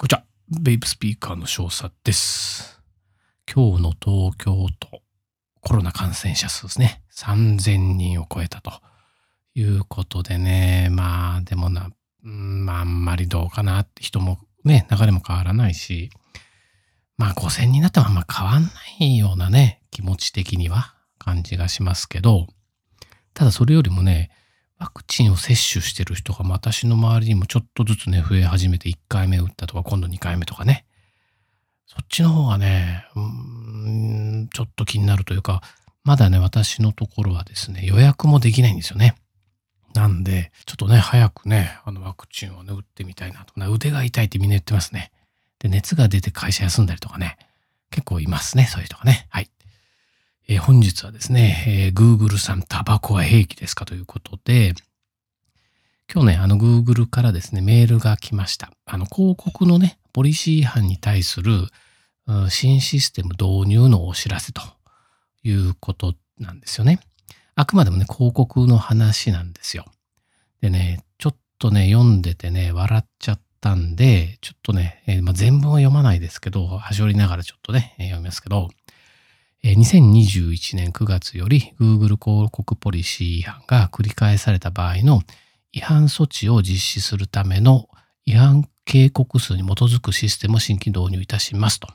こちは。ベイプスピーカーの少佐です。今日の東京都コロナ感染者数ですね。3000人を超えたということでね。まあでもな、んまああんまりどうかなって人もね、流れも変わらないし、まあ5000人になってもあんま変わんないようなね、気持ち的には感じがしますけど、ただそれよりもね、ワクチンを接種してる人が私の周りにもちょっとずつね、増え始めて1回目打ったとか、今度2回目とかね。そっちの方がね、うん、ちょっと気になるというか、まだね、私のところはですね、予約もできないんですよね。なんで、ちょっとね、早くね、あのワクチンをね、打ってみたいなと。腕が痛いってみんな言ってますね。で、熱が出て会社休んだりとかね、結構いますね、そういう人がね。はい。えー本日はですね、えー Google さんタバコは兵器ですかということで、今日ね、あの Google からですね、メールが来ました。あの広告のね、ポリシー違反に対する新システム導入のお知らせということなんですよね。あくまでもね、広告の話なんですよ。でね、ちょっとね、読んでてね、笑っちゃったんで、ちょっとね、えーまあ、全文は読まないですけど、端折りながらちょっとね、読みますけど、2021年9月より Google 広告ポリシー違反が繰り返された場合の違反措置を実施するための違反警告数に基づくシステムを新規導入いたしますと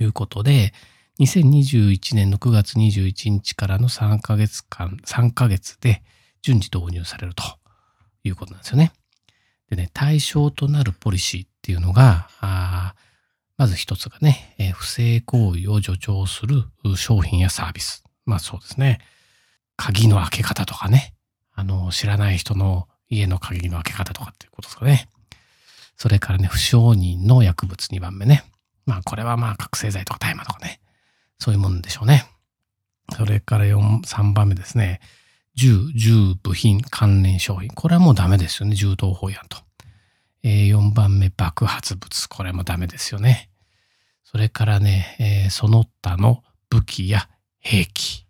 いうことで、2021年の9月21日からの3ヶ月間、3ヶ月で順次導入されるということなんですよね。でね、対象となるポリシーっていうのが、まず一つがね、えー不正行為を助長する商品やサービス。まあそうですね。鍵の開け方とかね。あの、知らない人の家の鍵の開け方とかっていうことですかね。それからね、不承認の薬物2番目ね。まあこれはまあ覚醒剤とか大麻とかね。そういうもんでしょうね。それから4、3番目ですね。銃、銃部品関連商品。これはもうダメですよね。銃刀法違反と。えー4番目、爆発物。これもダメですよね。それからね、えーその他の武器や兵器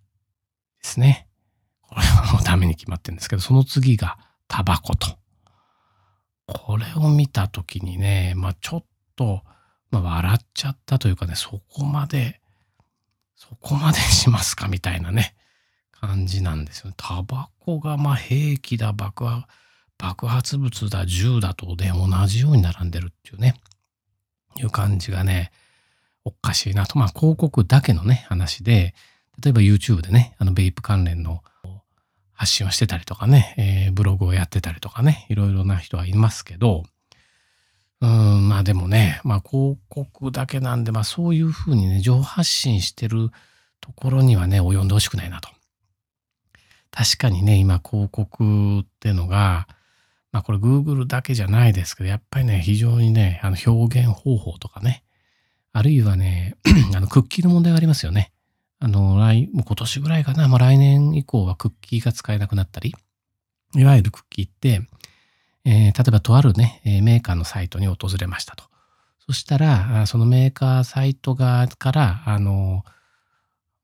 ですね。これはもうダメに決まってるんですけど、その次がタバコと。これを見たときにね、まあちょっと、まあ笑っちゃったというかね、そこまで、そこまでしますかみたいなね、感じなんですよね。タバコがまあ兵器だ、爆破、爆発物だ、銃だとね、同じように並んでるっていうね、いう感じがね、おかしいなと。まあ広告だけのね、話で、例えば YouTube でね、あのベイプ関連の発信をしてたりとかね、えーブログをやってたりとかね、いろいろな人はいますけど、うん、まあでもね、まあ広告だけなんで、まあそういうふうにね、情報発信してるところにはね、及んでほしくないなと。確かにね、今広告ってのが、まあこれ Google だけじゃないですけど、やっぱりね、非常にね、あの表現方法とかね、あるいはね、あのクッキーの問題がありますよね。あの、来、もう今年ぐらいかな、まあ来年以降はクッキーが使えなくなったり、いわゆるクッキーって、えー例えばとあるね、メーカーのサイトに訪れましたと。そしたら、そのメーカーサイト側から、あの、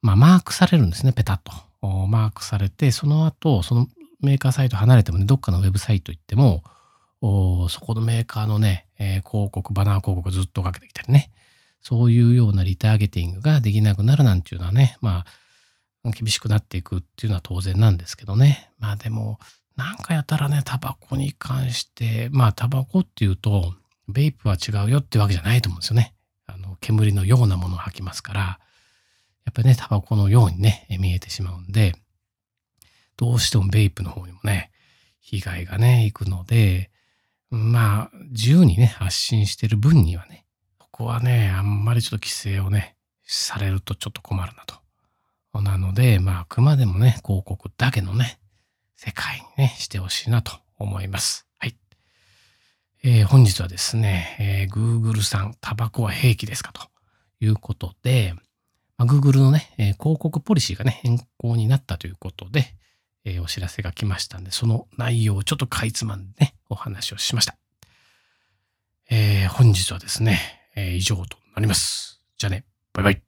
まあ、マークされるんですね、ペタッと。マークされて、その後、そのメーカーサイト離れてもね、どっかのウェブサイト行っても、おそこのメーカーのね、えー広告、バナー広告ずっとかけてきたりね。そういうようなリターゲティングができなくなるなんていうのはね、まあ、厳しくなっていくっていうのは当然なんですけどね。まあでも、なんかやったらね、タバコに関して、まあタバコっていうと、ベイプは違うよってわけじゃないと思うんですよね。あの、煙のようなものを吐きますから、やっぱりね、タバコのようにね、見えてしまうんで、どうしてもベイプの方にもね、被害がね、行くので、まあ、自由にね、発信してる分にはね、ここはね、あんまりちょっと規制をね、されるとちょっと困るなと。なので、まあ、あくまでもね、広告だけのね、世界にね、してほしいなと思います。はい。えー本日はですね、えー Google さん、タバコは兵器ですかということで、まあ、Google のね、えー広告ポリシーがね、変更になったということで、えーお知らせが来ましたんで、その内容をちょっとかいつまんでね、お話をしました。えー本日はですね、えー以上となります。じゃあね、バイバイ。